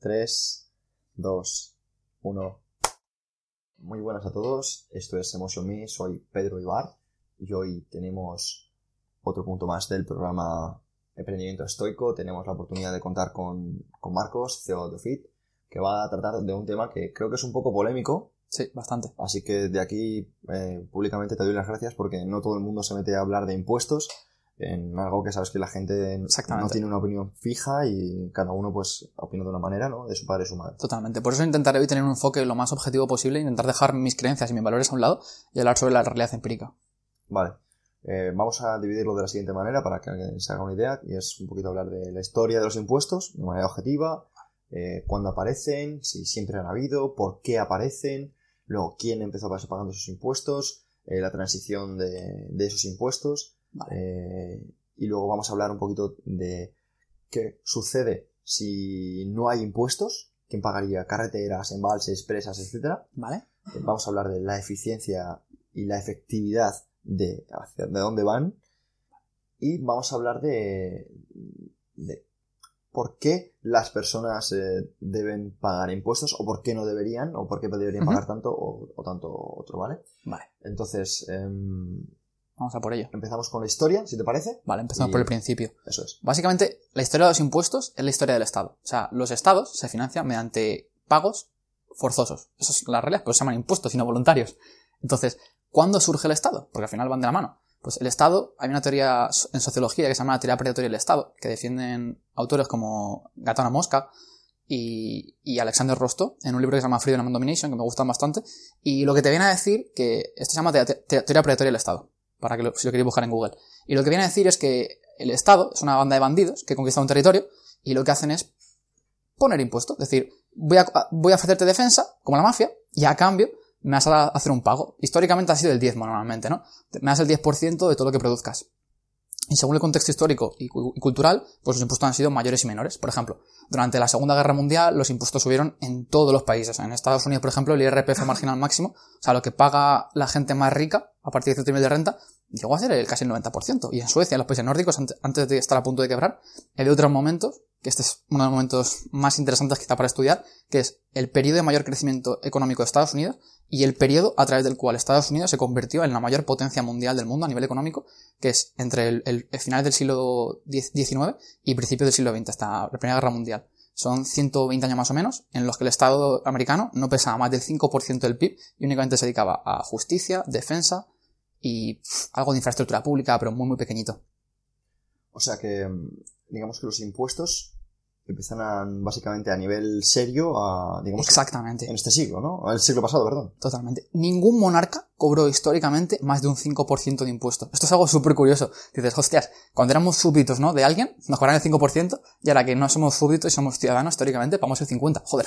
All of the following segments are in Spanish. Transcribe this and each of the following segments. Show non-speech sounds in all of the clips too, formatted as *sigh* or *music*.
3, 2, 1. Muy buenas a todos, esto es Emotion Me, soy Pedro Ibar y hoy tenemos otro punto más del programa Emprendimiento Estoico. Tenemos la oportunidad de contar con, con Marcos, CEO de Fit, que va a tratar de un tema que creo que es un poco polémico. Sí, bastante. Así que de aquí eh, públicamente te doy las gracias porque no todo el mundo se mete a hablar de impuestos en algo que sabes que la gente no tiene una opinión fija y cada uno pues opina de una manera, ¿no? De su padre y su madre. Totalmente. Por eso intentaré hoy tener un enfoque lo más objetivo posible, intentar dejar mis creencias y mis valores a un lado y hablar sobre la realidad empírica. Vale. Eh, vamos a dividirlo de la siguiente manera para que alguien se haga una idea y es un poquito hablar de la historia de los impuestos de manera objetiva, eh, cuándo aparecen, si siempre han habido, por qué aparecen, luego quién empezó pagando esos impuestos, eh, la transición de, de esos impuestos eh, y luego vamos a hablar un poquito de qué sucede si no hay impuestos, quién pagaría carreteras, embalses, presas, etcétera. Vale. Eh, vamos a hablar de la eficiencia y la efectividad de hacia de dónde van. Y vamos a hablar de, de por qué las personas eh, deben pagar impuestos o por qué no deberían o por qué deberían pagar tanto o, tanto otro, ¿vale? Vale. Entonces, em, Vamos a por ello. Empezamos con la historia, si te parece. Vale, empezamos por el principio. Eso es. Básicamente, la historia de los impuestos es la historia del Estado. O sea, los Estados se financian mediante pagos forzosos. Eso es la realidad, pues se llaman impuestos y no voluntarios. Entonces, ¿cuándo surge el Estado? Porque al final van de la mano. Pues el Estado, hay una teoría en sociología que se llama la teoría predatoria del Estado, que defienden autores como Gatana Mosca y, y, Alexander Rosto, en un libro que se llama Freedom and Domination, que me gustan bastante, y lo que te viene a decir que esto se llama teoría predatoria del Estado para que lo, si lo queréis buscar en Google. Y lo que viene a decir es que el Estado es una banda de bandidos que conquista un territorio y lo que hacen es poner impuestos. Es decir, voy a, voy a ofrecerte defensa, como la mafia, y a cambio me vas a hacer un pago. Históricamente ha sido el diezmo normalmente, ¿no? Me das el 10% de todo lo que produzcas. Y según el contexto histórico y, cultural, pues los impuestos han sido mayores y menores. Por ejemplo, durante la Segunda Guerra Mundial los impuestos subieron en todos los países. En Estados Unidos, por ejemplo, el IRPF marginal máximo, o sea, lo que paga la gente más rica a partir de cierto nivel de renta, llegó a ser el, casi el 90%. Y en Suecia, en los países nórdicos, antes de estar a punto de quebrar, hay otros momentos, que este es uno de los momentos más interesantes está para estudiar, que es el periodo de mayor crecimiento económico de Estados Unidos y el periodo a través del cual Estados Unidos se convirtió en la mayor potencia mundial del mundo a nivel económico, que es entre el, el, final del siglo XIX y principios del siglo XX, hasta la Primera Guerra Mundial. Son 120 años más o menos, en los que el Estado americano no pesaba más del 5% del PIB y únicamente se dedicaba a justicia, defensa y algo de infraestructura pública, pero muy muy pequeñito. O sea que, mm, digamos que los impuestos empiezan básicamente a nivel serio a, digamos, Exactamente. en este siglo, ¿no? El siglo pasado, perdón. Totalmente. Ningún monarca cobró históricamente más de un 5% de impuesto. Esto es algo súper curioso. Dices, hostias, cuando éramos súbditos, ¿no? De alguien, nos cobraban el 5%, y ahora que no somos súbditos y somos ciudadanos, históricamente, pagamos el 50%. Joder.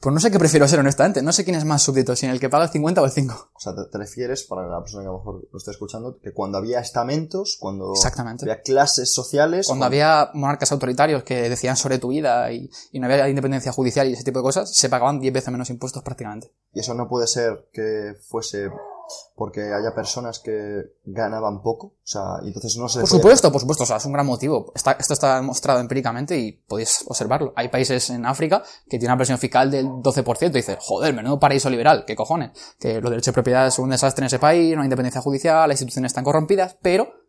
Pues no sé qué prefiero ser, honestamente. No sé quién es más súbdito, si en el que paga el 50 o el 5. O sea, te, refieres, para la persona que a lo mejor lo está escuchando, que cuando había estamentos, cuando Exactamente. había clases sociales... Cuando, había monarcas autoritarios que decían sobre tu vida y, y no había independencia judicial y ese tipo de cosas, se pagaban 10 veces menos impuestos prácticamente. Y eso no puede ser que fuese porque haya personas que ganaban poco, o sea, y entonces no se... Por supuesto, por supuesto, o sea, es un gran motivo. esto está demostrado empíricamente y podéis observarlo. Hay países en África que tienen una presión fiscal del 12% y dices, joder, menudo paraíso liberal, qué cojones. Que los derechos de propiedad son un desastre en ese país, no hay independencia judicial, las instituciones están corrompidas, pero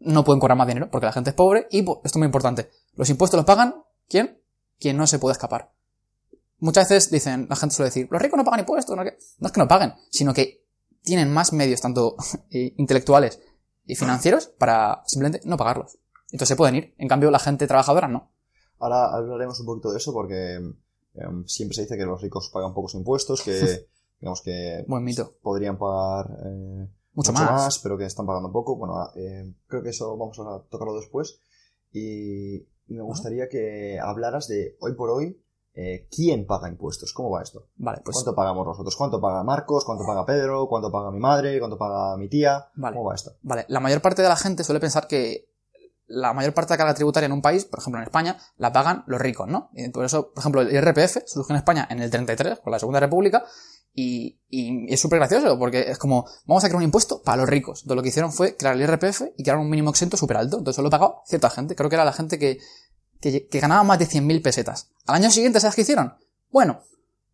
no pueden cobrar más dinero porque la gente es pobre y, esto es muy importante, los impuestos los pagan, ¿quién? Quien no se puede escapar. Muchas veces dicen, la gente suele decir, los ricos no pagan impuestos, no, no es que no paguen, sino que tienen más medios, tanto *laughs* eh, intelectuales y financieros, para simplemente no pagarlos. Entonces se pueden ir. En cambio, la gente trabajadora no. Ahora hablaremos un poquito de eso porque em, siempre se dice que los ricos pagan pocos impuestos, que *laughs* digamos que Buen mito. podrían pagar eh, mucho, más. pero que están pagando poco. Bueno, eh, creo que eso vamos a tocarlo después. Y me gustaría que hablaras de hoy por hoy eh, ¿quién paga impuestos? ¿Cómo va esto? Vale, pues... ¿Cuánto pagamos nosotros? ¿Cuánto paga Marcos? ¿Cuánto paga Pedro? ¿Cuánto paga mi madre? ¿Cuánto paga mi tía? ¿Cómo va esto? Vale, la mayor parte de la gente suele pensar que la mayor parte de la carga tributaria en un país, por ejemplo en España, la pagan los ricos, ¿no? Y por eso, por ejemplo, el IRPF surgió en España en el 33, con la Segunda República, y, y es súper gracioso, porque es como, vamos a crear un impuesto para los ricos. Entonces lo que hicieron fue crear el IRPF y crear un mínimo exento súper alto. Entonces solo pagó cierta gente. Creo que era la gente que que, que ganaban más de 100.000 pesetas. Al año siguiente, ¿sabes qué hicieron? Bueno,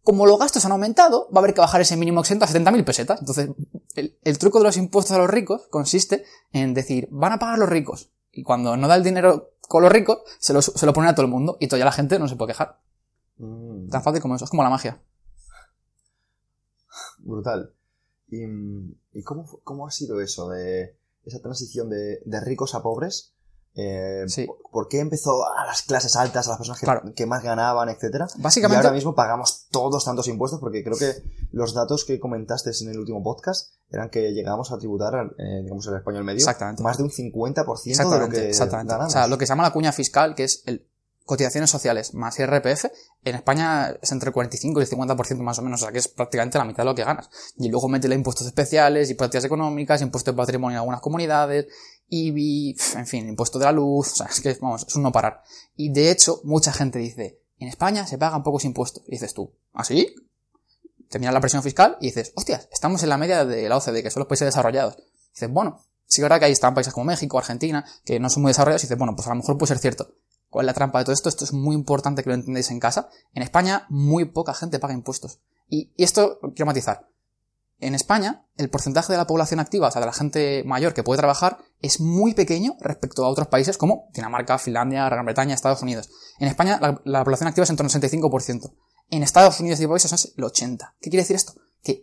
como los gastos han aumentado, va a haber que bajar ese mínimo exento a 70.000 pesetas. Entonces, el, el, truco de los impuestos a los ricos consiste en decir, van a pagar los ricos. Y cuando no da el dinero con los ricos, se lo, se lo ponen a todo el mundo y todavía la gente no se puede quejar. Mm, Tan fácil como eso, es como la magia. brutal. ¿Y, y cómo, cómo ha sido eso de esa transición de, de ricos a pobres? Eh, Sí. ¿por- ¿Por qué empezó a las clases altas, a las personas que, Claro. que más ganaban, etcétera? Y Básicamente, ahora mismo pagamos todos tantos impuestos porque creo que los datos que comentaste en el último podcast eran que llegábamos a tributar, eh, digamos, el español medio, Exactamente. más de un 50% de lo que exactamente. ganamos. O sea, lo que se llama la cuña fiscal, que es el cotizaciones sociales más IRPF, en España es entre el 45 y el 50% más o menos, o sea que es prácticamente la mitad de lo que ganas. Y luego métele impuestos especiales, impuestos económicas, impuestos de patrimonio en algunas comunidades, Pf, en fin, impuesto de la luz, o sea, es que, vamos, es un no parar. Y de hecho, mucha gente dice, en España se pagan pocos impuestos. Y dices tú, ¿ah, sí? Te miras la presión fiscal y dices, hostias, estamos en la media de la OCDE, que son los países desarrollados. Y dices, bueno, sí que verdad que ahí están países como México, Argentina, que no son muy desarrollados, y dices, bueno, pues a lo mejor puede ser cierto. ¿Cuál es la trampa de todo esto? Esto es muy importante que lo entendáis en casa. En España, muy poca gente paga impuestos. Y, y esto quiero matizar. En España, el porcentaje de la población activa, o sea, de la gente mayor que puede trabajar, es muy pequeño respecto a otros países como Dinamarca, Finlandia, Gran Bretaña, Estados Unidos. En España, la, la población activa es en torno al 65%. En Estados Unidos y países es el 80%. ¿Qué quiere decir esto? Que,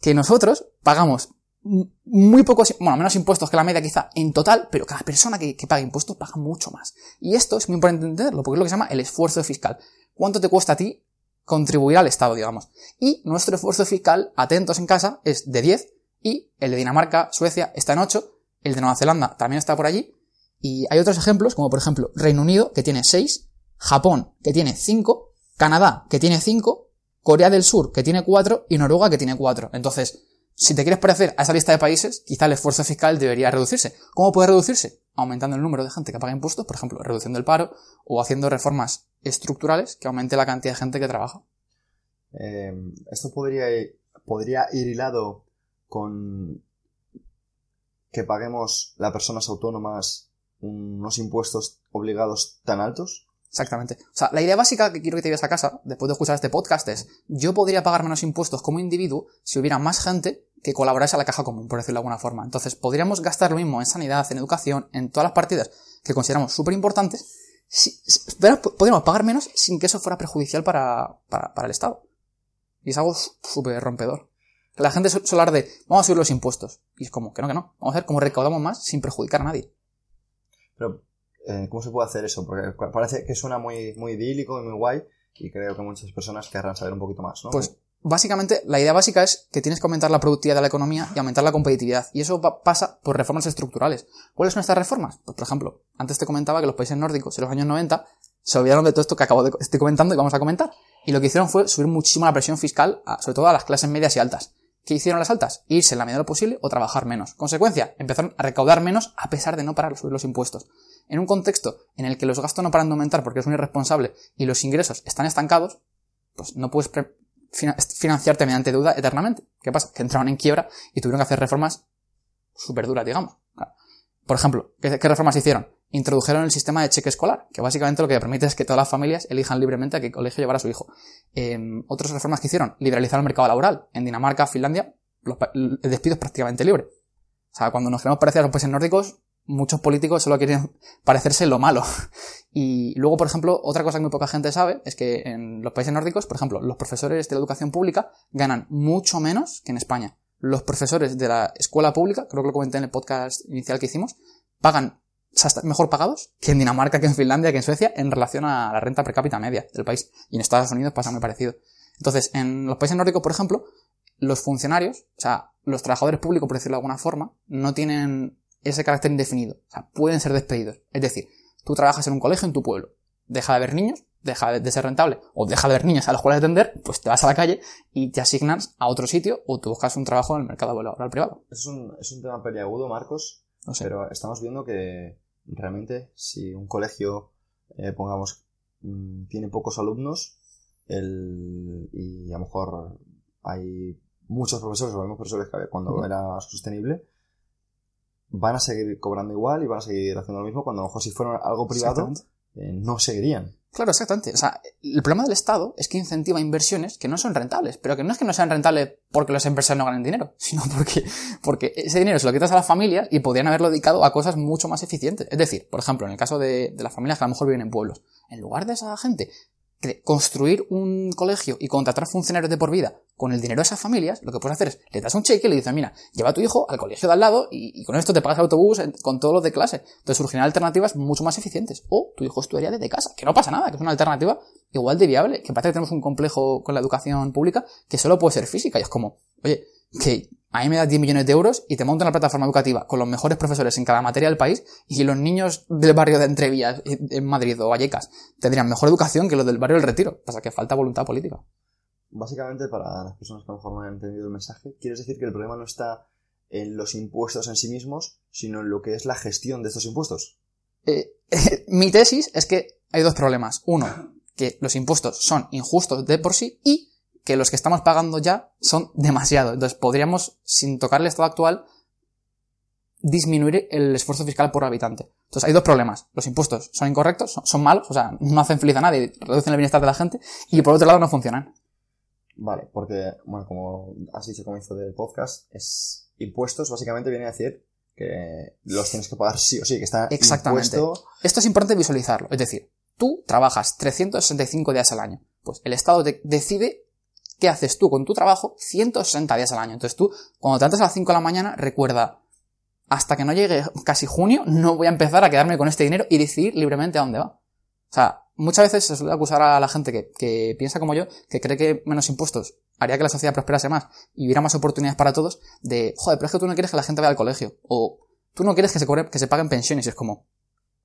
que nosotros pagamos muy pocos, bueno, menos impuestos que la media quizá en total, pero cada persona que, que paga impuestos paga mucho más. Y esto es muy importante entenderlo, porque es lo que se llama el esfuerzo fiscal. ¿Cuánto te cuesta a ti contribuir al Estado, digamos? Y nuestro esfuerzo fiscal, atentos en casa, es de 10, y el de Dinamarca, Suecia, está en 8, el de Nueva Zelanda también está por allí, y hay otros ejemplos, como por ejemplo Reino Unido, que tiene 6, Japón, que tiene 5, Canadá, que tiene 5, Corea del Sur, que tiene 4, y Noruega, que tiene 4. Entonces, si te quieres parecer a esa lista de países, quizá el esfuerzo fiscal debería reducirse. ¿Cómo puede reducirse? Aumentando el número de gente que paga impuestos, por ejemplo, reduciendo el paro o haciendo reformas estructurales que aumente la cantidad de gente que trabaja. Eh, esto podría, podría ir hilado con que paguemos las personas autónomas unos impuestos obligados tan altos. Exactamente. O sea, la idea básica que quiero que te lleves a casa, después de escuchar este podcast, es yo podría pagar menos impuestos como individuo si hubiera más gente que colaborase a la caja común, por decirlo de alguna forma. Entonces, podríamos gastar lo mismo en sanidad, en educación, en todas las partidas que consideramos súper importantes, si, si- podríamos pagar menos sin que eso fuera perjudicial para, para, para el Estado. Y es algo súper rompedor. La gente su- suele de, vamos a subir los impuestos. Y es como, que no, que no. Vamos a ver cómo recaudamos más sin perjudicar a nadie. Pero, eh, ¿cómo se puede hacer eso? Porque parece que suena muy, muy idílico y muy guay y creo que muchas personas querrán saber un poquito más, ¿no? Pues básicamente la idea básica es que tienes que aumentar la productividad de la economía y aumentar la competitividad. Y eso pasa por reformas estructurales. ¿Cuáles son estas reformas? Pues por ejemplo, antes te comentaba que los países nórdicos en los años 90 se olvidaron de todo esto que acabo de estoy comentando y vamos a comentar. Y lo que hicieron fue subir muchísimo la presión fiscal, a- sobre todo a las clases medias y altas. ¿Qué hicieron las altas? Irse en la medida de lo posible o trabajar menos. Consecuencia, empezaron a recaudar menos a pesar de no parar de subir los impuestos. En un contexto en el que los gastos no paran de aumentar porque es un irresponsable y los ingresos están estancados, pues no puedes financiarte mediante deuda eternamente. ¿Qué pasa? Que entraron en quiebra y tuvieron que hacer reformas súper duras, digamos. Por ejemplo, ¿qué, qué reformas hicieron? Introdujeron el sistema de cheque escolar, que básicamente lo que permite es que todas las familias elijan libremente a qué colegio llevar a su hijo. Eh, otras reformas que hicieron, liberalizar el mercado laboral. En Dinamarca, Finlandia, el despido es prácticamente libre. O sea, cuando nos queremos parecer a los países nórdicos, muchos políticos solo quieren parecerse lo malo. *laughs* Y luego, por ejemplo, otra cosa que muy poca gente sabe es que en los países nórdicos, por ejemplo, los profesores de la educación pública ganan mucho menos que en España. Los profesores de la escuela pública, creo que lo comenté en el podcast inicial que hicimos, pagan mejor pagados que en Dinamarca, que en Finlandia, que en Suecia, en relación a la renta per cápita media del país. Y en Estados Unidos pasa muy parecido. Entonces, en los países nórdicos, por ejemplo, los funcionarios, o sea, los trabajadores públicos, por decirlo de alguna forma, no tienen ese carácter indefinido. O sea, pueden ser despedidos. Es decir, tú trabajas en un colegio en tu pueblo, deja de haber niños, deja de ser rentable, o deja de haber niños a los cuales atender, pues te vas a la calle y te asignas a otro sitio o tú buscas un trabajo en el mercado laboral privado. Es un, es un tema peliagudo, Marcos, No sé. pero estamos viendo que realmente si un colegio, eh, pongamos, mm, tiene pocos alumnos el, y a lo mejor hay muchos profesores, los mismos profesores que cuando era sostenible, van a seguir cobrando igual y van a seguir haciendo lo mismo cuando a lo mejor si fuera algo privado eh, no seguirían. Claro, exactamente. O sea, el problema del Estado es que incentiva inversiones que no son rentables, pero que no es que no sean rentables porque los empresarios no ganen dinero, *laughs* sino porque, porque ese dinero se lo quitas a las familias y podrían haberlo dedicado a cosas mucho más eficientes. Es decir, por ejemplo, en el caso de, de las familias que a lo mejor viven en pueblos, en lugar de esa gente construir un colegio y contratar funcionarios de por vida con el dinero de esas familias, lo que puedes hacer es, le das un cheque y le dices, mira, lleva a tu hijo al colegio de al lado y, con esto te pagas el autobús con todos los de clase. Entonces surgirán alternativas mucho más eficientes. O tu hijo estudiaría desde casa, que no pasa nada, que es una alternativa igual de viable, que parece que tenemos un complejo con la educación pública que solo puede ser física. Y es como, oye, que a mí me das 10 millones de euros y te monto una plataforma educativa con los mejores profesores en cada materia del país y los niños del barrio de Entrevías en Madrid o Vallecas tendrían mejor educación que los del barrio del Retiro. Pasa que falta voluntad política. Básicamente, para las personas que a lo mejor no han entendido el mensaje, quieres decir que el problema no está en los impuestos en sí mismos, sino en lo que es la gestión de estos impuestos. Eh, *laughs* mi tesis es que hay dos problemas. Uno, que los impuestos son injustos de por sí y que los que estamos pagando ya son demasiado. Entonces podríamos, sin tocar el estado actual, disminuir el esfuerzo fiscal por habitante. Entonces hay dos problemas. Los impuestos son incorrectos, son, malos, o sea, no hacen feliz a nadie, reducen el bienestar de la gente, y por otro lado no funcionan. Vale, porque, bueno, como has dicho al comienzo del podcast, es impuestos básicamente viene a decir que los tienes que pagar sí o sí, que está Exactamente. Esto es importante visualizarlo. Es decir, tú trabajas 365 días al año. Pues el Estado decide ¿qué haces tú con tu trabajo 160 días al año? Entonces tú, cuando te levantas a las 5 de la mañana, recuerda, hasta que no llegue casi junio, no voy a empezar a quedarme con este dinero y decidir libremente a dónde va. O sea, muchas veces se suele acusar a la gente que, que piensa como yo, que cree que menos impuestos haría que la sociedad prosperase más y hubiera más oportunidades para todos, de, joder, pero es que tú no quieres que la gente vaya al colegio, o tú no quieres que se, que se paguen pensiones, y es como,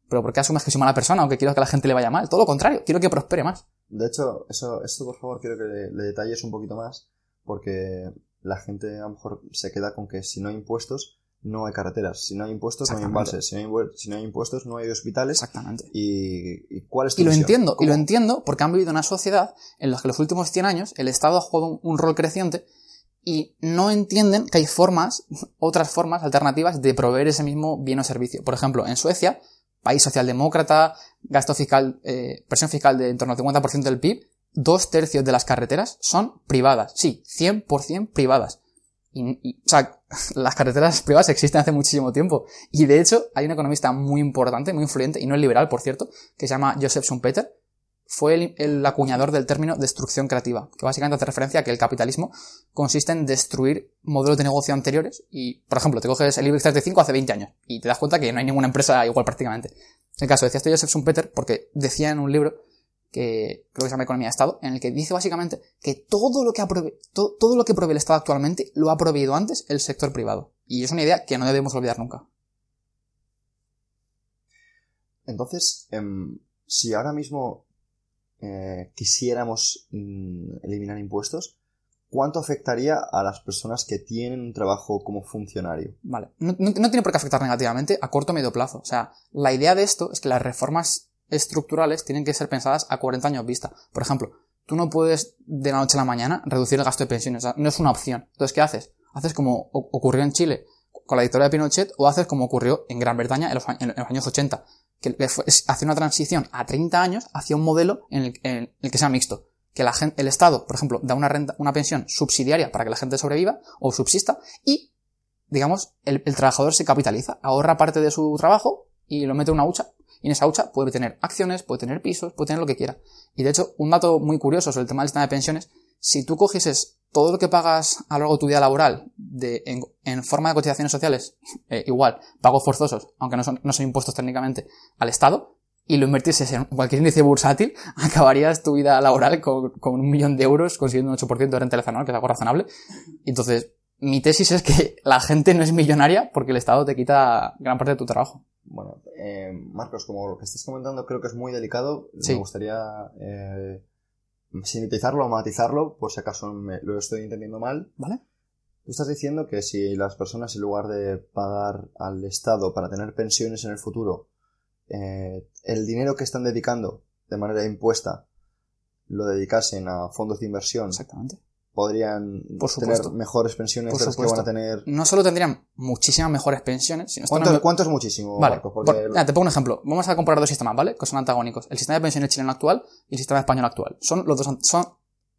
pero ¿por qué asumes que soy mala persona o que quiero que la gente le vaya mal? Todo lo contrario, quiero que prospere más. De hecho, eso, esto por favor quiero que le, detalles un poquito más, porque la gente a lo mejor se queda con que si no hay impuestos, no hay carreteras. Si no hay impuestos, no hay embalses. Si no hay, si no hay impuestos, no hay hospitales. Exactamente. ¿Y, cuál es tu Y lo entiendo, y lo entiendo porque han vivido una sociedad en la que los últimos 100 años el Estado ha jugado un rol creciente y no entienden que hay formas, otras formas alternativas de proveer ese mismo bien o servicio. Por ejemplo, en Suecia, país socialdemócrata, gasto fiscal, eh, presión fiscal de en torno al 50% del PIB, dos tercios de las carreteras son privadas. Sí, 100% privadas. Y, o sea, *laughs* las carreteras privadas existen hace muchísimo tiempo. Y de hecho, hay un economista muy importante, muy influyente, y no es liberal, por cierto, que se llama Joseph Schumpeter, fue el, acuñador del término destrucción creativa, que básicamente hace referencia a que el capitalismo consiste en destruir modelos de negocio anteriores y, por ejemplo, te coges el IBEX 35 hace 20 años y te das cuenta que no hay ninguna empresa igual prácticamente. En el caso decía esto Joseph Schumpeter porque decía en un libro que creo que se llama Economía de Estado, en el que dice básicamente que todo lo que, todo lo que provee el Estado actualmente lo ha proveído antes el sector privado. Y es una idea que no debemos olvidar nunca. Entonces, em, si ahora mismo eh, quisiéramos mm, eliminar impuestos, ¿cuánto afectaría a las personas que tienen un trabajo como funcionario? Vale, no, tiene por qué afectar negativamente a corto o medio plazo. O sea, la idea de esto es que las reformas estructurales tienen que ser pensadas a 40 años vista. Por ejemplo, tú no puedes de la noche a la mañana reducir el gasto de pensiones, o sea, no es una opción. Entonces, ¿qué haces? Haces como ocurrió en Chile con la dictadura de Pinochet o haces como ocurrió en Gran Bretaña en los, en los años 80 que hace una transición a 30 años hacia un modelo en el, que sea mixto. Que la gente, el Estado, por ejemplo, da una renta, una pensión subsidiaria para que la gente sobreviva o subsista y, digamos, el, trabajador se capitaliza, ahorra parte de su trabajo y lo mete en una hucha. Y en esa hucha puede tener acciones, puede tener pisos, puede tener lo que quiera. Y de hecho, un dato muy curioso sobre el tema del sistema de pensiones, si tú cogieses todo lo que pagas a lo largo de tu vida laboral de, en, forma de cotizaciones sociales, *laughs* eh, igual, pagos forzosos, aunque no son, no son impuestos técnicamente, al Estado, y lo invertieses en cualquier índice bursátil, *laughs* acabarías tu vida laboral con, un millón de euros consiguiendo un 8% de renta anual, que es algo razonable. Entonces, mi tesis es que *laughs* la gente no es millonaria porque el Estado te quita gran parte de tu trabajo. Bueno, eh, Marcos, como lo que estás comentando creo que es muy delicado, me gustaría eh, sintetizarlo o matizarlo, por si acaso me, lo estoy entendiendo mal. ¿Vale? Tú estás diciendo que si las personas, en lugar de pagar al Estado para tener pensiones en el futuro, eh, el dinero que están dedicando de manera impuesta lo dedicasen a fondos de inversión. Exactamente. Podrían Por tener mejores pensiones Por de las que van a tener. No solo tendrían muchísimas mejores pensiones, sino ¿Cuánto, cuánto es muchísimo, Vale, Marcos? por- Porque te pongo un ejemplo. Vamos a comparar dos sistemas, ¿vale? Que son antagónicos. El sistema de pensiones chileno actual y el sistema español actual. Son los dos, son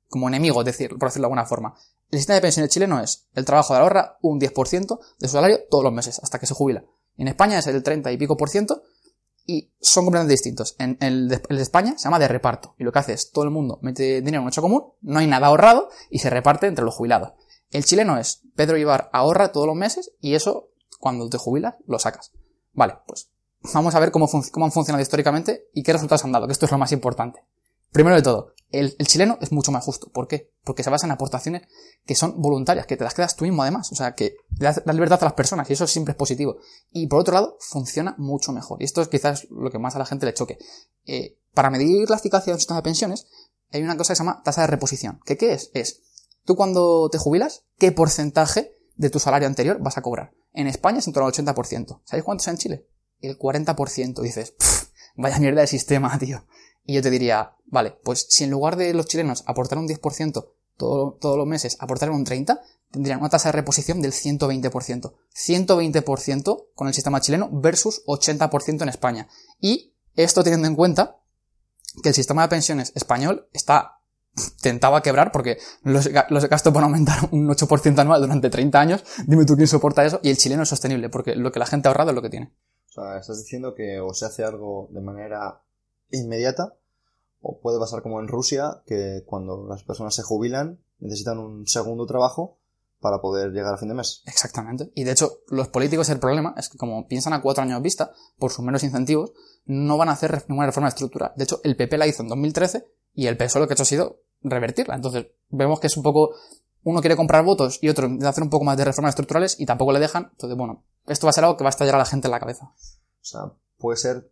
como enemigos, decir, por decirlo de alguna forma. El sistema de pensiones chileno es el trabajo de ahorra un 10% de su salario todos los meses, hasta que se jubila. En España es el 30 y pico por ciento y son completamente distintos. En el de, España se llama de reparto y lo que hace es todo el mundo mete dinero en un hecho común, no hay nada ahorrado y se reparte entre los jubilados. El chileno es Pedro Ibar ahorra todos los meses y eso cuando te jubilas lo sacas. Vale, pues vamos a ver cómo, cómo han funcionado históricamente y qué resultados han dado, que esto es lo más importante. Primero de todo, el, chileno es mucho más justo. ¿Por qué? Porque se basa en aportaciones que son voluntarias, que te las quedas tú mismo además. O sea, que das la libertad a las personas y eso siempre es positivo. Y por otro lado, funciona mucho mejor. Y esto es quizás lo que más a la gente le choque. Eh, para medir la eficacia de un sistema de pensiones, hay una cosa que se llama tasa de reposición. ¿Qué, es? Es, tú cuando te jubilas, ¿qué porcentaje de tu salario anterior vas a cobrar? En España es en torno al 80%. ¿Sabéis cuánto es en Chile? El 40%. Dices, "Pff, vaya mierda de sistema, tío. Y yo te diría, vale, pues si en lugar de los chilenos aportaran un 10% todo- todos los meses, aportaran un 30%, tendrían una tasa de reposición del 120%. 120% con el sistema chileno versus 80% en España. Y esto teniendo en cuenta que el sistema de pensiones español está *laughs* tentado a quebrar porque los, los gastos van a aumentar un 8% anual durante 30 años. Dime tú quién soporta eso. Y el chileno es sostenible porque lo que la gente ha ahorrado es lo que tiene. O sea, estás diciendo que o se hace algo de manera inmediata, o puede pasar como en Rusia, que cuando las personas se jubilan necesitan un segundo trabajo para poder llegar a fin de mes. Exactamente. Y de hecho, los políticos, el problema es que como piensan a cuatro años vista, por sus menos incentivos, no van a hacer ninguna reforma de estructura. De hecho, el PP la hizo en 2013 y el PSOE lo que ha hecho ha sido revertirla. Entonces, vemos que es un poco, uno quiere comprar votos y otro intenta hacer un poco más de reformas estructurales y tampoco le dejan. Entonces, bueno, esto va a ser algo que va a estallar a la gente en la cabeza. O sea, puede ser,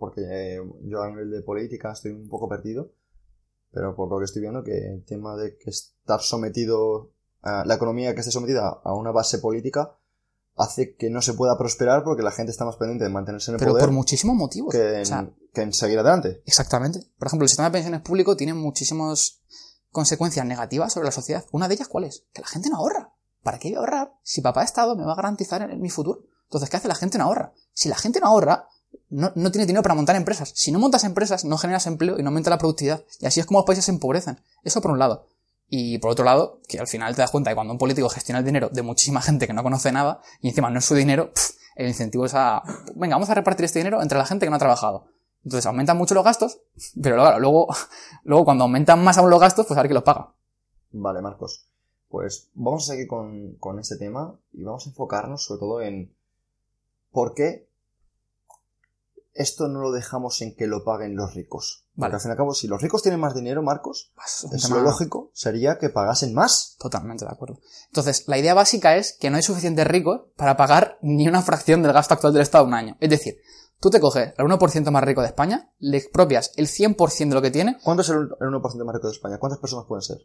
porque eh, yo a nivel de política estoy un poco perdido, pero por lo que estoy viendo que el tema de que estar sometido, a la economía que esté sometida a una base política hace que no se pueda prosperar porque la gente está más pendiente de mantenerse en el Pero poder por muchísimos motivos. que en, O sea, que en seguir adelante. Exactamente. Por ejemplo, el sistema de pensiones público tiene muchísimas consecuencias negativas sobre la sociedad. Una de ellas, ¿cuál es? Que la gente no ahorra. ¿Para qué voy a ahorrar si papá Estado me va a garantizar en mi futuro? Entonces, ¿qué hace la gente? No ahorra. Si la gente no ahorra, no, no tiene dinero para montar empresas. Si no montas empresas, no generas empleo y no aumenta la productividad. Y así es como los países se empobrecen. Eso por un lado. Y por otro lado, que al final te das cuenta que cuando un político gestiona el dinero de muchísima gente que no conoce nada y encima no es su dinero, pff, el incentivo es a, venga, vamos a repartir este dinero entre la gente que no ha trabajado. Entonces aumentan mucho los gastos, *laughs* pero luego, *laughs* luego cuando aumentan más aún los gastos, pues a ver quién los paga. Vale, Marcos. Pues vamos a seguir con, con este tema y vamos a enfocarnos sobre todo en por qué esto no lo dejamos en que lo paguen los ricos. Porque Vale. al fin y al cabo, si los ricos tienen más dinero, Marcos, Pues tema- lo lógico sería que pagasen más. Totalmente de acuerdo. Entonces, la idea básica es que no hay suficientes ricos para pagar ni una fracción del gasto actual del Estado un año. Es decir, tú te coges al 1% más rico de España, le expropias el 100% de lo que tiene, ¿Cuánto es el, el 1% más rico de España? ¿Cuántas personas pueden ser?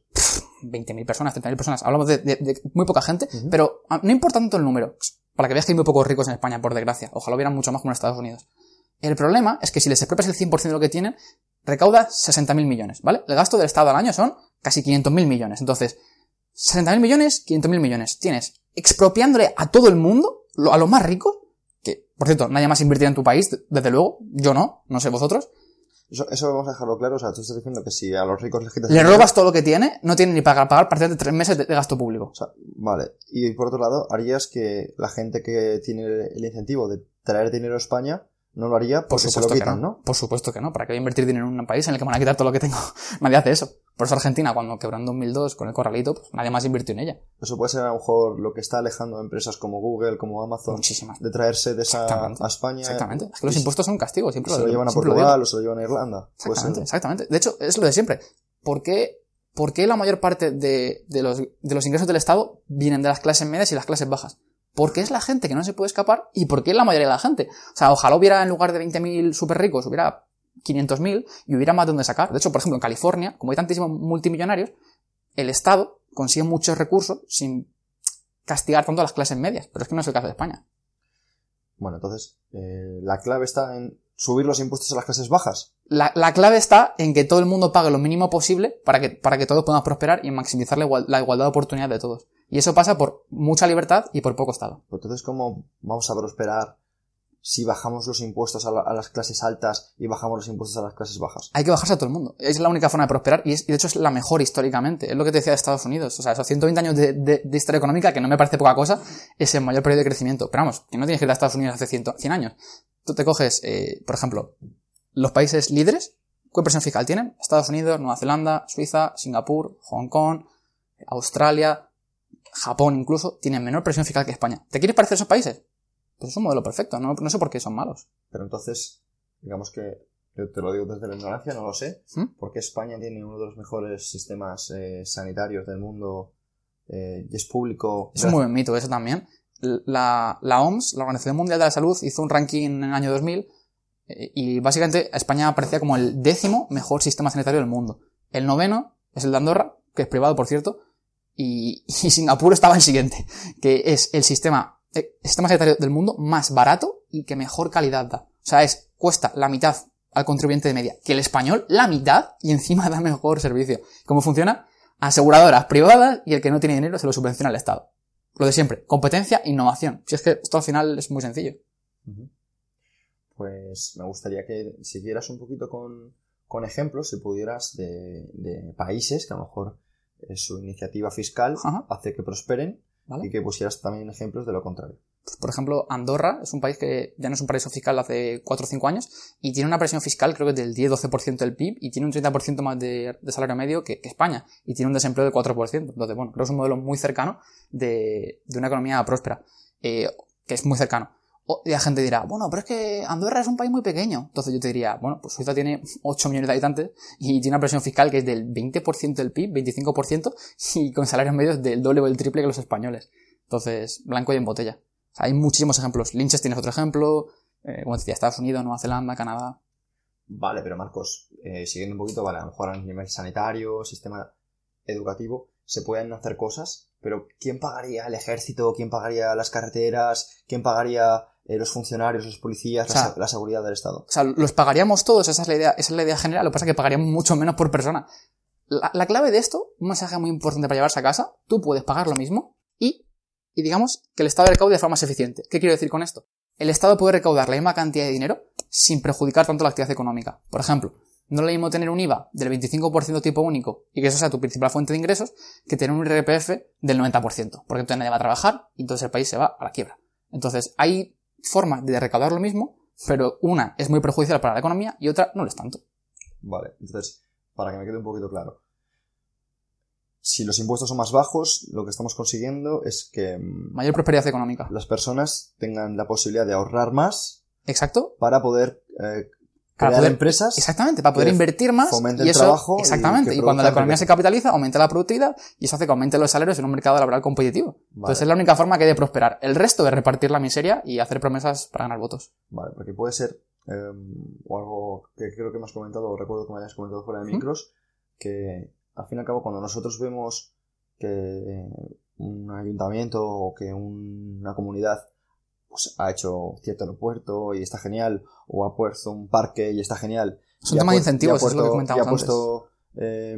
20.000 personas, 30.000 personas, hablamos de, de- de muy poca gente, pero ah, no importa tanto el número, para que veas que hay muy pocos ricos en España, por desgracia. Ojalá hubieran mucho más como en Estados Unidos. El problema es que si les expropias el 100% de lo que tienen, recauda 60.000 millones, ¿vale? El gasto del Estado al año son casi 500.000 millones. Entonces, 60.000 millones, 500.000 millones. Tienes expropiándole a todo el mundo, a los más ricos, que, por cierto, nadie más invertirá en tu país, desde luego, yo no, no sé vosotros, Eso, eso vamos a dejarlo claro. O sea, tú estás diciendo que si a los ricos les quitas... le dinero- robas todo lo que tiene, no tiene ni para pagar prácticamente tres meses de- de gasto público. O sea, vale. Y por otro lado, harías que la gente que tiene el incentivo de traer dinero a España no lo haría Por porque se lo supuesto que quitan, no. ¿no? Por supuesto que no. ¿Para qué voy a invertir dinero en un país en el que me van a quitar todo lo que tengo? *laughs* nadie hace eso. Por eso Argentina, cuando quebró en 2002 con el corralito, pues nadie más invirtió en ella. Eso puede ser a lo mejor lo que está alejando a empresas como Google, como Amazon, Muchísimas. de traer sedes a, Exactamente. a España. Exactamente. Es que los impuestos son un castigo. Siempre se lo llevan a Portugal o se lo llevan a Irlanda. Exactamente, exactamente. De hecho, es lo de siempre. ¿Por qué, por qué la mayor parte de, de los, de los ingresos del Estado vienen de las clases medias y las clases bajas? Porque es la gente que no se puede escapar y porque es la mayoría de la gente. O sea, ojalá hubiera en lugar de 20.000 súper ricos, hubiera 500.000 y hubiera más donde sacar. De hecho, por ejemplo, en California, como hay tantísimos multimillonarios, el Estado consigue muchos recursos sin castigar tanto a las clases medias. Pero es que no es el caso de España. Bueno, entonces, eh, la clave está en subir los impuestos a las clases bajas. La, la clave está en que todo el mundo pague lo mínimo posible para que, para que todos podamos prosperar y maximizar la, igual- la igualdad de oportunidad de todos. Y eso pasa por mucha libertad y por poco Estado. Pues Entonces, ¿cómo vamos a prosperar si bajamos los impuestos a, la- a las clases altas y bajamos los impuestos a las clases bajas? Hay que bajarse a todo el mundo. Es la única forma de prosperar y, es- y de hecho es la mejor históricamente. Es lo que te decía de Estados Unidos. O sea, esos 120 años de, de- de historia económica, que no me parece poca cosa, es el mayor periodo de crecimiento. Pero vamos, que no tienes que ir a Estados Unidos hace 100, 100 años. Tú te coges, eh, por ejemplo, los países líderes, ¿qué presión fiscal tienen? Estados Unidos, Nueva Zelanda, Suiza, Singapur, Hong Kong, Australia, Japón incluso, tienen menor presión fiscal que España. ¿Te quieres parecer a esos países? Pues es un modelo perfecto, no, no sé por qué son malos. Pero entonces, digamos que, yo te lo digo desde la ignorancia, no lo sé, ¿Mm? porque España tiene uno de los mejores sistemas eh, sanitarios del mundo eh, y es público. Es un muy buen mito eso también. La, la OMS, la Organización Mundial de la Salud, hizo un ranking en el año 2000 eh, y básicamente España aparecía como el décimo mejor sistema sanitario del mundo. El noveno es el de Andorra, que es privado, por cierto, y, *laughs* y Singapur estaba en siguiente, que es el sistema, eh, el sistema sanitario del mundo más barato y que mejor calidad da. O sea, es, cuesta la mitad al contribuyente de media que el español, la mitad, y encima da mejor servicio. ¿Cómo funciona? Aseguradoras privadas y el que no tiene dinero se lo subvenciona el Estado. Lo de siempre, competencia, innovación. Si es que esto al final es muy sencillo. Pues me gustaría que siguieras un poquito con, con ejemplos, si pudieras, de, de países que a lo mejor su iniciativa fiscal Ajá. hace que prosperen ¿Vale? y que pusieras también ejemplos de lo contrario. Pues, por ejemplo, Andorra es un país que ya no es un paraíso fiscal hace 4 o 5 años y tiene una presión fiscal creo que del 10-12% del PIB y tiene un 30% más de, de salario medio que, que España y tiene un desempleo del 4%. Entonces, bueno, creo que es un modelo muy cercano de, de una economía próspera, eh, que es muy cercano. Y la gente dirá, bueno, pero es que Andorra es un país muy pequeño. Entonces yo te diría, bueno, pues Suiza tiene *laughs* 8 millones de habitantes y tiene una presión fiscal que es del 20% del PIB, 25%, y con salarios medios del doble o el triple que los españoles. Entonces, blanco y en botella. Hay muchísimos ejemplos. Lynches tienes otro ejemplo, eh, como decía, Estados Unidos, Nueva Zelanda, Canadá. Vale, pero Marcos, eh, siguiendo un poquito, vale, a lo mejor a nivel sanitario, sistema educativo, se pueden hacer cosas, pero ¿quién pagaría el ejército? ¿Quién pagaría las carreteras? ¿Quién pagaría eh, los funcionarios, los policías, O sea, la, se- la seguridad del Estado? O sea, los pagaríamos todos, esa es la idea, esa es la idea general, lo que pasa es que pagaríamos mucho menos por persona. La, la clave de esto, un mensaje muy importante para llevarse a casa, tú puedes pagar lo mismo y, y digamos que el Estado recaude de forma más eficiente. ¿Qué quiero decir con esto? El Estado puede recaudar la misma cantidad de dinero sin perjudicar tanto la actividad económica. Por ejemplo, no es lo mismo tener un IVA del 25% tipo único y que eso sea tu principal fuente de ingresos que tener un IRPF del 90%, porque entonces nadie va a trabajar y entonces el país se va a la quiebra. Entonces, hay formas de recaudar lo mismo, pero una es muy perjudicial para la economía y otra no lo es tanto. Vale, entonces, para que me quede un poquito claro. Si los impuestos son más bajos, lo que estamos consiguiendo es que mm, Mayor prosperidad económica. las personas tengan la posibilidad de ahorrar más Exacto. para poder eh, Para crear poder- empresas. Exactamente, para poder invertir más. fomente y el eso, trabajo exactamente. Y, cuando la economía se capitaliza, aumenta la productividad y eso hace que aumenten los salarios en un mercado laboral competitivo. Vale. Entonces es la única forma que hay de prosperar. El resto es repartir la miseria y hacer promesas para ganar votos. Vale, porque puede ser, eh, o algo que creo que me has comentado, o recuerdo que me hayas comentado fuera de micros, que al fin y al cabo cuando nosotros vemos que un ayuntamiento o que un- una comunidad pues, ha hecho cierto aeropuerto y está genial, o ha puesto un parque y está genial. Es un tema de incentivos, ha es lo que puesto- comentábamos y ha antes. puesto eh,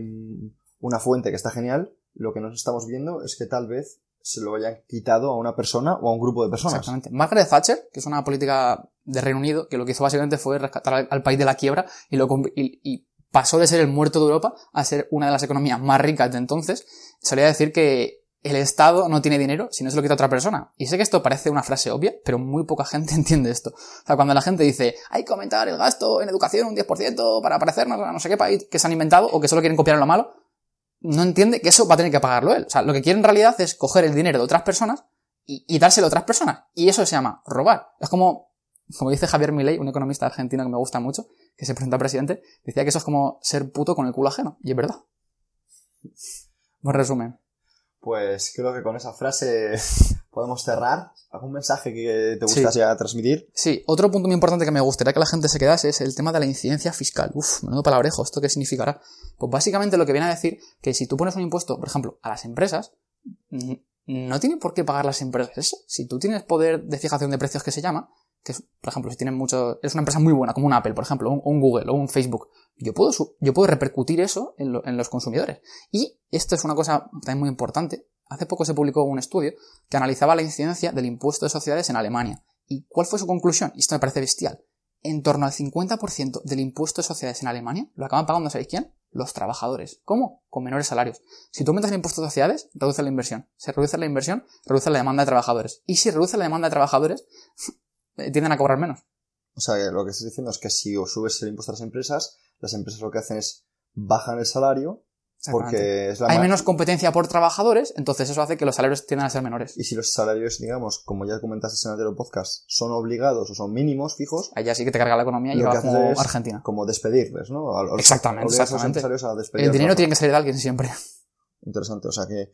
una fuente que está genial, lo que nos estamos viendo es que tal vez se lo hayan quitado a una persona o a un grupo de personas. Exactamente. Margaret Thatcher, que es una política de Reino Unido, que lo que hizo básicamente fue rescatar al, país de la quiebra y, lo, y, y pasó de ser el muerto de Europa a ser una de las economías más ricas de entonces. Solía decir que el Estado no tiene dinero si no se lo quita otra persona. Y sé que esto parece una frase obvia, pero muy poca gente *laughs* entiende esto. O sea, cuando la gente dice, hay que aumentar el gasto en educación un 10% para parecernos a no sé qué país que se han inventado o que solo quieren copiar lo malo, no entiende que eso va a tener que pagarlo él. O sea, lo que quiere en realidad es coger el dinero de otras personas y, dárselo a otras personas. Y eso se llama robar. Es como, como dice Javier Milei, un economista argentino que me gusta mucho, que se presenta a presidente, decía que eso es como ser puto con el culo ajeno. Y es verdad. Buen resumen. Pues creo que con esa frase *laughs* podemos cerrar. ¿Algún mensaje que te Sí. gustase transmitir? Sí, otro punto muy importante que me gustaría que la gente se quedase es el tema de la incidencia fiscal. Uf, menudo palabrejo, ¿esto qué significará? Pues básicamente lo que viene a decir que si tú pones un impuesto, por ejemplo, a las empresas, no tiene por qué pagar las empresas eso. Si tú tienes poder de fijación de precios que se llama, que por ejemplo, si tienen mucho, es una empresa muy buena, como un Apple, por ejemplo, o un, Google, o un Facebook, yo puedo, yo puedo repercutir eso en, en los consumidores. Y esto es una cosa también muy importante. Hace poco se publicó un estudio que analizaba la incidencia del impuesto de sociedades en Alemania. ¿Y cuál fue su conclusión? Y esto me parece bestial. En torno al 50% del impuesto de sociedades en Alemania lo acaban pagando, ¿sabéis quién? Los trabajadores. ¿Cómo? Con menores salarios. Si tú aumentas el impuesto de sociedades, reduce la inversión. Si reduce la inversión, reduce la demanda de trabajadores. Y si reduce la demanda de trabajadores, tienden a cobrar menos. O sea, lo que estás diciendo es que si subes el impuesto a las empresas, las empresas lo que hacen es bajan el salario porque es la Hay menos competencia por trabajadores, entonces eso hace que los salarios tiendan a ser menores. Y si los salarios, digamos, como ya comentaste en el anterior podcast, son obligados o son mínimos, fijos. Allá sí que te carga la economía y va como Argentina. Como despedirles, ¿no? exactamente, exactamente. el dinero tiene que salir de alguien siempre. Interesante, o sea que.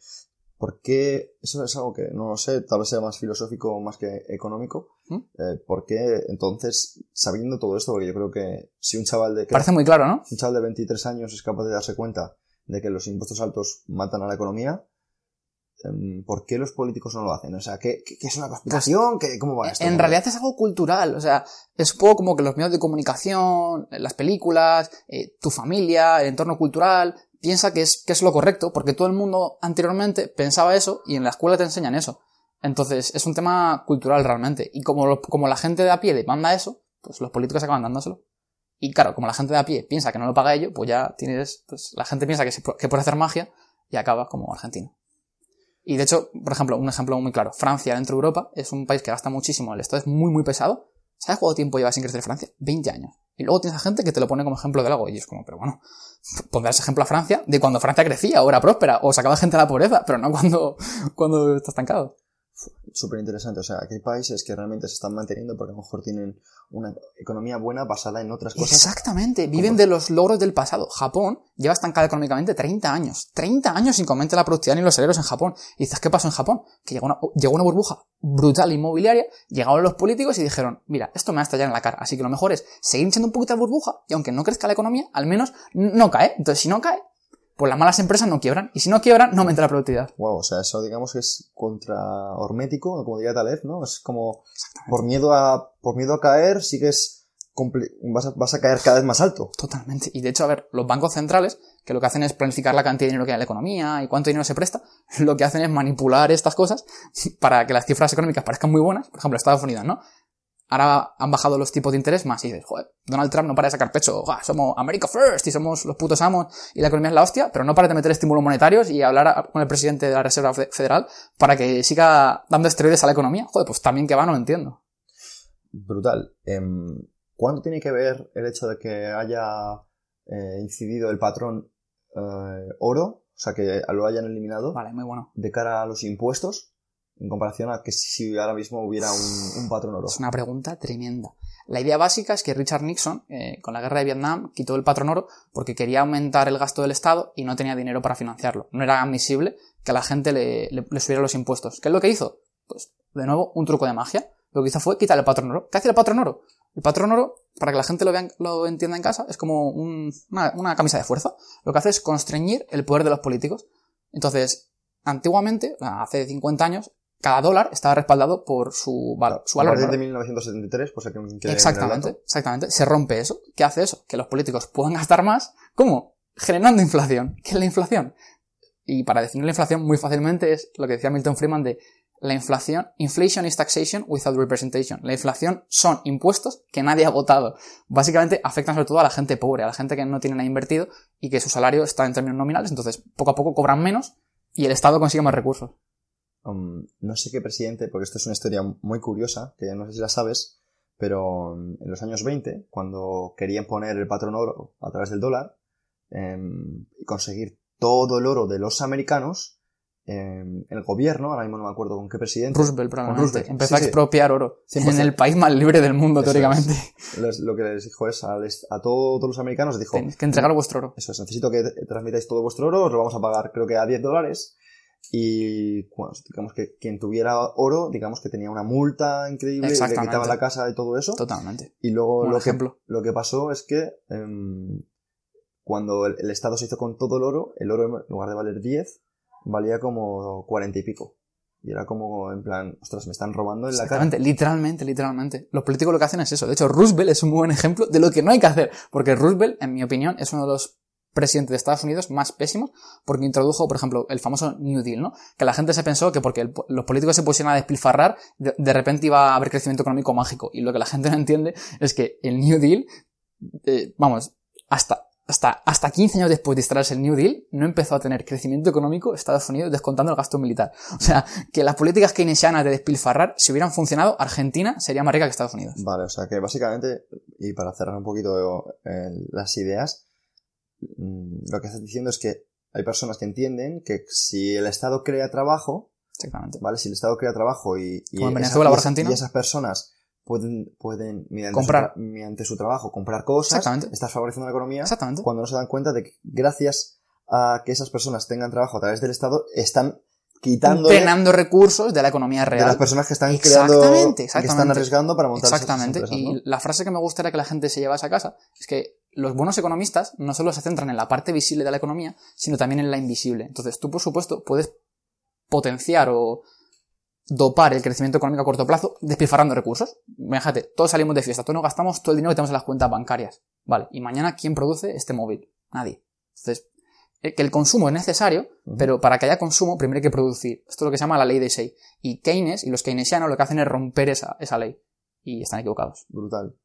¿Por qué? Eso es algo que no lo sé, tal vez sea más filosófico más que económico. ¿Mm? Eh, ¿Por qué entonces, sabiendo todo esto, porque yo creo que si un chaval de. Parece muy claro, ¿no? Un chaval de 23 años es capaz de darse cuenta de que los impuestos altos matan a la economía, em, ¿por qué los políticos no lo hacen? O sea, ¿qué, es una conspiración? ¿Qué, ¿Cómo va esto? En realidad es algo cultural, o sea, es un poco como que los medios de comunicación, las películas, eh, tu familia, el entorno cultural, piensa que es, que es lo correcto, porque todo el mundo anteriormente pensaba eso y en la escuela te enseñan eso. Entonces, es un tema cultural realmente. Y como, como la gente de a pie demanda eso, pues los políticos acaban dándoselo. Y claro, como la gente de a pie piensa que no lo paga ello, pues ya tienes, pues la gente piensa que, que puede hacer magia y acaba como Argentina. Y de hecho, por ejemplo, un ejemplo muy claro, Francia dentro de Europa es un país que gasta muchísimo, el Estado es muy muy pesado. ¿Sabes cuánto tiempo lleva sin crecer Francia? 20 años. Y luego tienes a gente que te lo pone como ejemplo de algo y es como, pero bueno, *laughs* pondrás ejemplo a Francia de cuando Francia crecía o era próspera o sacaba gente de la pobreza, pero no cuando, *laughs* cuando está estancado súper interesante. O sea, aquí hay países que realmente se están manteniendo porque a lo mejor tienen una economía buena basada en otras cosas. Exactamente, viven de los logros del pasado. Japón lleva estancada económicamente 30 años. 30 años sin que aumente la productividad ni los salarios en Japón. Y dices, ¿qué pasó en Japón? Que llegó una, llegó una burbuja brutal inmobiliaria, llegaron los políticos y dijeron, mira, esto me va a estallar en la cara. Así que lo mejor es seguir echando un poquito de burbuja y aunque no crezca la economía, al menos no cae. Entonces, si no cae, pues las malas empresas no quiebran. Y si no quiebran, no aumenta la productividad. Wow, o sea, eso digamos que es contra hormético, como diría Taleb, ¿no? Es como por miedo a, por miedo a caer, sigues Vas a, vas a, caer cada vez más alto. Totalmente. Y de hecho, a ver, los bancos centrales, que lo que hacen es planificar la cantidad de dinero que hay en la economía y cuánto dinero se presta, *laughs* lo que hacen es manipular estas cosas para que las cifras económicas parezcan muy buenas. Por ejemplo, Estados Unidos, ¿no? Ahora han bajado los tipos de interés más y dices, joder, Donald Trump no para de sacar pecho, somos America First y somos los putos amos y la economía es la hostia, pero no para de meter estímulos monetarios y hablar con el presidente de la Reserva Federal para que siga dando esteroides a la economía. Joder, pues también que va, no lo entiendo. Brutal. Em, ¿Cuándo tiene que ver el hecho de que haya eh, incidido el patrón eh, oro, o sea, que lo hayan eliminado? Vale, muy bueno. De cara a los impuestos en comparación a que si ahora mismo hubiera un, patrón oro? Es una pregunta tremenda. La idea básica es que Richard Nixon, eh, con la guerra de Vietnam, quitó el patrón oro porque quería aumentar el gasto del Estado y no tenía dinero para financiarlo. No era admisible que a la gente le, subiera los impuestos. ¿Qué es lo que hizo? Pues, de nuevo, un truco de magia. Lo que hizo fue quitar el patrón oro. ¿Qué hace el patrón oro? El patrón oro, para que la gente lo, vea, lo entienda en casa, es como una, una camisa de fuerza. Lo que hace es constreñir el poder de los políticos. Entonces, antiguamente, hace 50 años, cada dólar estaba respaldado por su valor. Su valor a partir de 1973, pues aquí Exactamente, exactamente. Se rompe eso. ¿Qué hace eso? Que los políticos puedan gastar más. ¿Cómo? Generando inflación. ¿Qué es la inflación? Y para definir la inflación muy fácilmente es lo que decía Milton Friedman de la inflación, inflation is taxation without representation. La inflación son impuestos que nadie ha votado. Básicamente afectan sobre todo a la gente pobre, a la gente que no tiene nada invertido y que su salario está en términos nominales, entonces poco a poco cobran menos y el Estado consigue más recursos. Um, no sé qué presidente, porque esto es una historia muy curiosa, que no sé si la sabes, pero um, en los años 20, cuando querían poner el patrón oro a través del dólar em, y conseguir todo el oro de los americanos, em, el gobierno, ahora mismo no me acuerdo con qué presidente. Roosevelt, probablemente. Empezó a expropiar oro. En el país más libre del mundo, teóricamente. lo que les dijo es a, a, todos los americanos, dijo... Tenéis que entregar vuestro oro. Eso es, necesito que transmitáis todo vuestro oro, os lo vamos a pagar creo que a 10 dólares y digamos que quien tuviera oro, digamos que tenía una multa increíble, le quitaba la casa y todo eso. Totalmente. Y luego lo que, lo que pasó es que em, cuando el, Estado se hizo con todo el oro, el oro en lugar de valer 10, valía como 40 y pico. Y era como, en plan, ostras, me están robando en la cara. Literalmente, literalmente. Los políticos lo que hacen es eso. De hecho, Roosevelt es un buen ejemplo de lo que no hay que hacer. Porque Roosevelt, en mi opinión, es uno de los presidentes de Estados Unidos más pésimos porque introdujo, por ejemplo, el famoso New Deal, ¿no? Que la gente se pensó que porque los políticos se pusieron a despilfarrar, de, repente iba a haber crecimiento económico mágico. Y lo que la gente no entiende es que el New Deal, eh, vamos, hasta, hasta, hasta 15 años después de instalarse el New Deal, no empezó a tener crecimiento económico Estados Unidos descontando el gasto militar. O sea, que las políticas keynesianas de despilfarrar, si hubieran funcionado, Argentina sería más rica que Estados Unidos. Vale, o sea que básicamente, y para cerrar un poquito eh, las ideas, lo que estás diciendo es que hay personas que entienden que si el Estado crea trabajo, Exactamente. ¿vale? Si el Estado crea trabajo y, Venezuela o y esa- Argentina. y esas personas pueden, pueden mediante, Comprar. Su, mediante su trabajo comprar cosas, estás favoreciendo la economía Exactamente. cuando no se dan cuenta de que gracias a que esas personas tengan trabajo a través del Estado, están quitando de recursos de la economía real. las personas que están Exactamente, creando, que exactamente. están arriesgando para montar esas Exactamente. Y la frase que me gustaría que la gente se llevase a casa es que los buenos economistas no solo se centran en la parte visible de la economía, sino también en la invisible. Entonces, tú, por supuesto, puedes potenciar o dopar el crecimiento económico a corto plazo despilfarrando recursos. Fíjate, todos salimos de fiesta, todos nos gastamos todo el dinero que tenemos en las cuentas bancarias. Vale, y mañana, ¿quién produce este móvil? Nadie. Entonces, eh, que el consumo es necesario, pero para que haya consumo primero hay que producir. Esto es lo que se llama la ley de Shea. Y Keynes y los keynesianos lo que hacen es romper esa, esa ley. Y están equivocados. Brutal.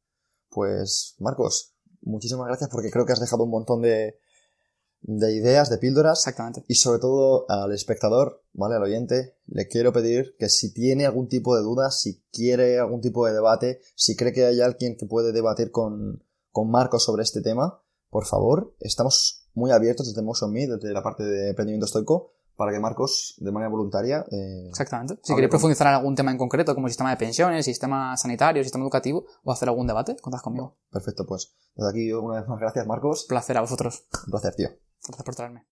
Pues, Marcos, muchísimas gracias porque creo que has dejado un montón de, de ideas, de píldoras. Exactamente. Y sobre todo al espectador, ¿vale? Al oyente, le quiero pedir que si tiene algún tipo de duda, si quiere algún tipo de debate, si cree que hay alguien que puede debatir con, con Marcos sobre este tema, por favor, estamos muy abiertos desde Motion Me, desde la parte de emprendimiento estoico, para que Marcos, de manera voluntaria, eh, Exactamente. Si queréis profundizar en algún tema en concreto, como sistema de pensiones, sistema sanitario, sistema educativo, o hacer algún debate, contad conmigo. perfecto, pues desde aquí una vez más gracias Marcos, Placer a vosotros. un placer tío. Gracias por traerme.